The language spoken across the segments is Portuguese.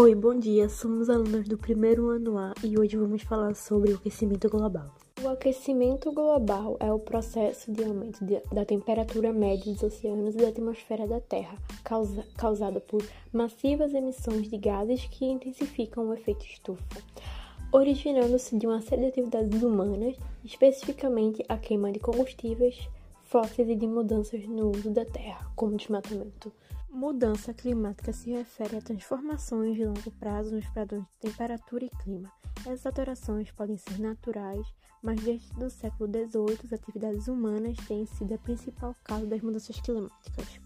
Oi, bom dia. Somos alunos do primeiro ano A e hoje vamos falar sobre o aquecimento global. O aquecimento global é o processo de aumento de, da temperatura média dos oceanos e da atmosfera da Terra, causa, causada por massivas emissões de gases que intensificam o efeito estufa, originando-se de uma série de atividades humanas, especificamente a queima de combustíveis fósseis e de mudanças no uso da Terra, como desmatamento. Mudança climática se refere a transformações de longo prazo nos padrões de temperatura e clima. Essas alterações podem ser naturais, mas desde o século XVIII as atividades humanas têm sido a principal causa das mudanças climáticas,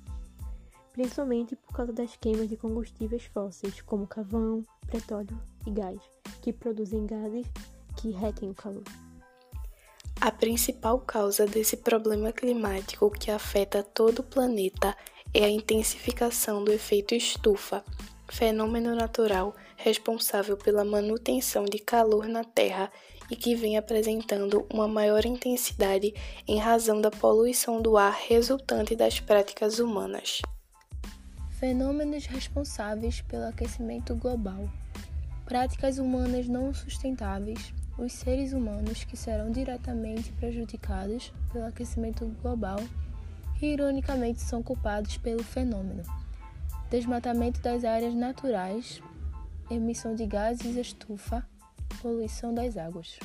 principalmente por causa das queimas de combustíveis fósseis, como carvão, petróleo e gás, que produzem gases que retêm o calor. A principal causa desse problema climático que afeta todo o planeta é a intensificação do efeito estufa, fenômeno natural responsável pela manutenção de calor na Terra e que vem apresentando uma maior intensidade em razão da poluição do ar resultante das práticas humanas. Fenômenos responsáveis pelo aquecimento global. Práticas humanas não sustentáveis. Os seres humanos que serão diretamente prejudicados pelo aquecimento global que ironicamente são culpados pelo fenômeno. Desmatamento das áreas naturais, emissão de gases estufa, poluição das águas.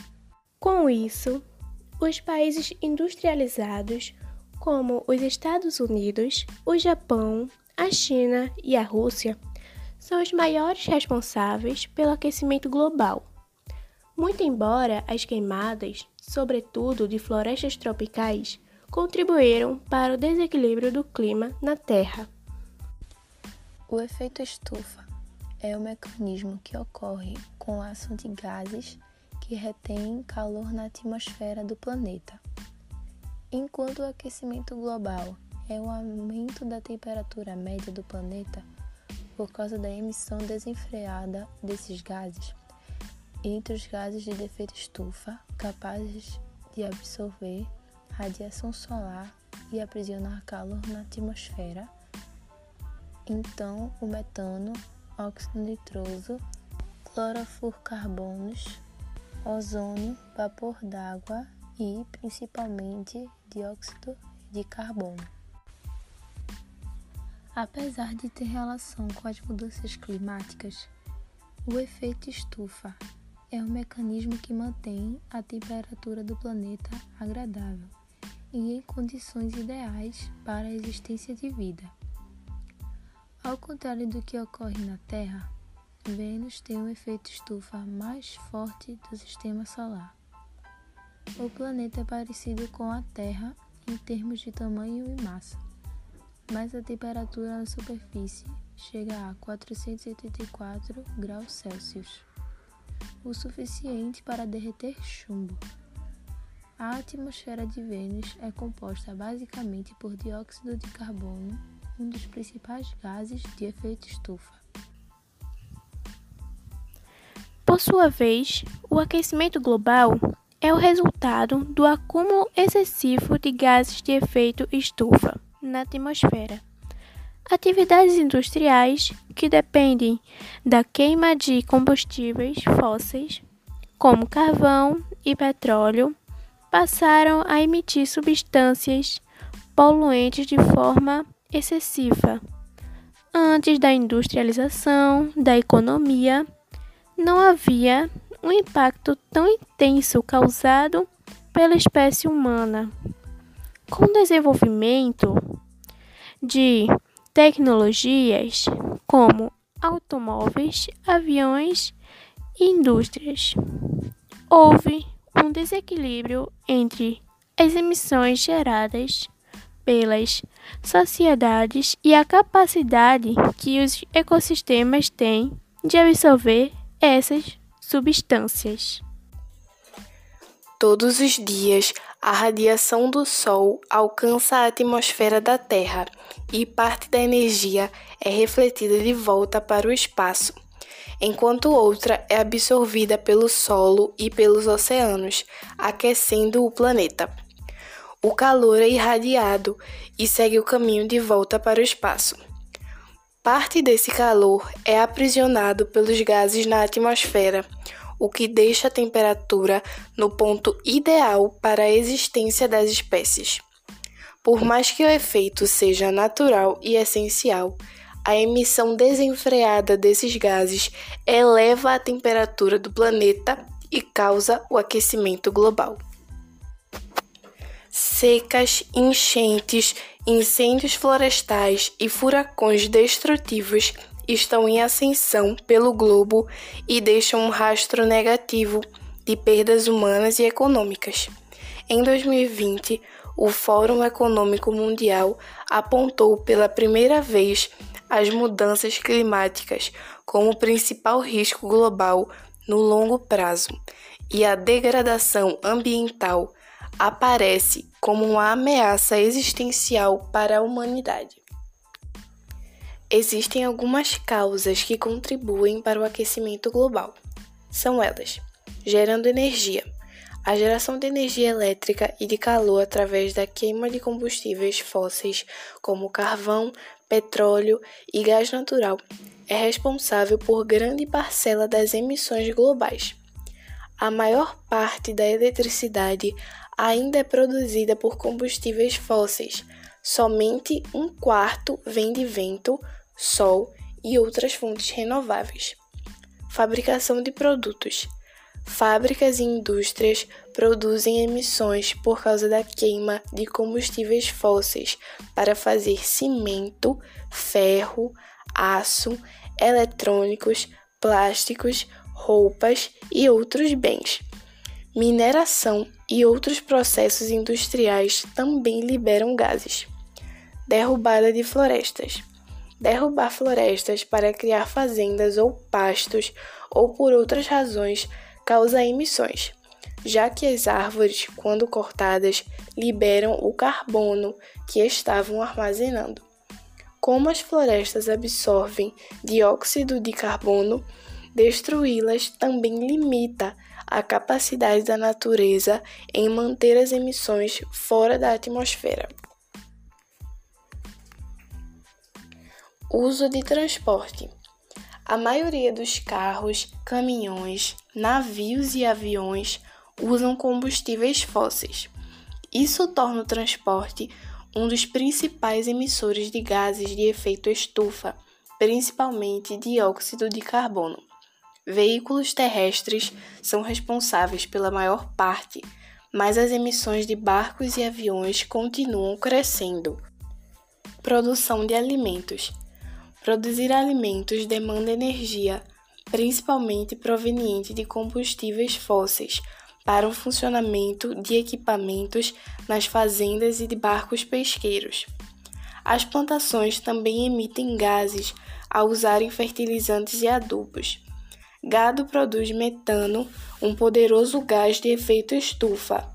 Com isso, os países industrializados, como os Estados Unidos, o Japão, a China e a Rússia, são os maiores responsáveis pelo aquecimento global. Muito embora as queimadas, sobretudo de florestas tropicais, contribuíram para o desequilíbrio do clima na Terra. O efeito estufa é o mecanismo que ocorre com a ação de gases que retêm calor na atmosfera do planeta. Enquanto o aquecimento global é o aumento da temperatura média do planeta por causa da emissão desenfreada desses gases, entre os gases de efeito estufa capazes de absorver radiação solar e aprisionar calor na atmosfera. Então, o metano, óxido nitroso, clorofluorcarbonos, ozônio, vapor d'água e, principalmente, dióxido de carbono. Apesar de ter relação com as mudanças climáticas, o efeito estufa é um mecanismo que mantém a temperatura do planeta agradável e em condições ideais para a existência de vida. Ao contrário do que ocorre na Terra, Vênus tem um efeito estufa mais forte do sistema solar. O planeta é parecido com a Terra em termos de tamanho e massa, mas a temperatura na superfície chega a 484 graus Celsius, o suficiente para derreter chumbo. A atmosfera de Vênus é composta basicamente por dióxido de carbono, um dos principais gases de efeito estufa. Por sua vez, o aquecimento global é o resultado do acúmulo excessivo de gases de efeito estufa na atmosfera. Atividades industriais que dependem da queima de combustíveis fósseis, como carvão e petróleo, passaram a emitir substâncias poluentes de forma excessiva. Antes da industrialização da economia, não havia um impacto tão intenso causado pela espécie humana. Com o desenvolvimento de tecnologias como automóveis, aviões e indústrias, houve um desequilíbrio entre as emissões geradas pelas sociedades e a capacidade que os ecossistemas têm de absorver essas substâncias. Todos os dias, a radiação do Sol alcança a atmosfera da Terra e parte da energia é refletida de volta para o espaço enquanto outra é absorvida pelo solo e pelos oceanos, aquecendo o planeta. O calor é irradiado e segue o caminho de volta para o espaço. Parte desse calor é aprisionado pelos gases na atmosfera, o que deixa a temperatura no ponto ideal para a existência das espécies. Por mais que o efeito seja natural e essencial, a emissão desenfreada desses gases eleva a temperatura do planeta e causa o aquecimento global. Secas, enchentes, incêndios florestais e furacões destrutivos estão em ascensão pelo globo e deixam um rastro negativo de perdas humanas e econômicas. Em 2020, o Fórum Econômico Mundial apontou pela primeira vez as mudanças climáticas como principal risco global no longo prazo e a degradação ambiental aparece como uma ameaça existencial para a humanidade. Existem algumas causas que contribuem para o aquecimento global. São elas: gerando energia. A geração de energia elétrica e de calor através da queima de combustíveis fósseis, como carvão, petróleo e gás natural, é responsável por grande parcela das emissões globais. A maior parte da eletricidade ainda é produzida por combustíveis fósseis, somente um quarto vem de vento, sol e outras fontes renováveis. Fabricação de produtos. Fábricas e indústrias produzem emissões por causa da queima de combustíveis fósseis para fazer cimento, ferro, aço, eletrônicos, plásticos, roupas e outros bens. Mineração e outros processos industriais também liberam gases. Derrubada de florestas. Derrubar florestas para criar fazendas ou pastos ou por outras razões causa emissões, já que as árvores, quando cortadas, liberam o carbono que estavam armazenando. Como as florestas absorvem dióxido de carbono, destruí-las também limita a capacidade da natureza em manter as emissões fora da atmosfera. Uso de transporte. A maioria dos carros, caminhões, navios e aviões usam combustíveis fósseis. Isso torna o transporte um dos principais emissores de gases de efeito estufa, principalmente dióxido de carbono. Veículos terrestres são responsáveis pela maior parte, mas as emissões de barcos e aviões continuam crescendo. Produção de alimentos. Produzir alimentos demanda energia, principalmente proveniente de combustíveis fósseis, para o funcionamento de equipamentos nas fazendas e de barcos pesqueiros. As plantações também emitem gases ao usarem fertilizantes e adubos. Gado produz metano, um poderoso gás de efeito estufa.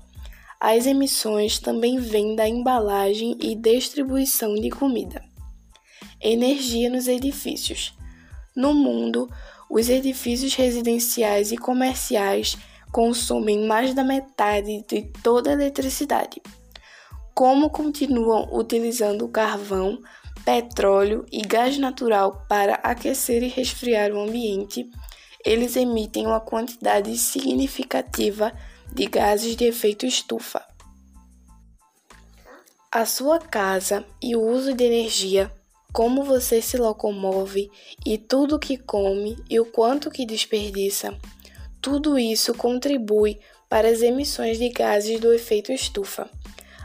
As emissões também vêm da embalagem e distribuição de comida energia nos edifícios. No mundo, os edifícios residenciais e comerciais consomem mais da metade de toda a eletricidade. Como continuam utilizando carvão, petróleo e gás natural para aquecer e resfriar o ambiente, eles emitem uma quantidade significativa de gases de efeito estufa. A sua casa e o uso de energia como você se locomove e tudo que come e o quanto que desperdiça. Tudo isso contribui para as emissões de gases do efeito estufa,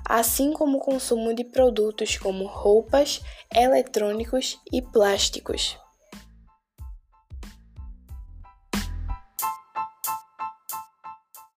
assim como o consumo de produtos como roupas, eletrônicos e plásticos.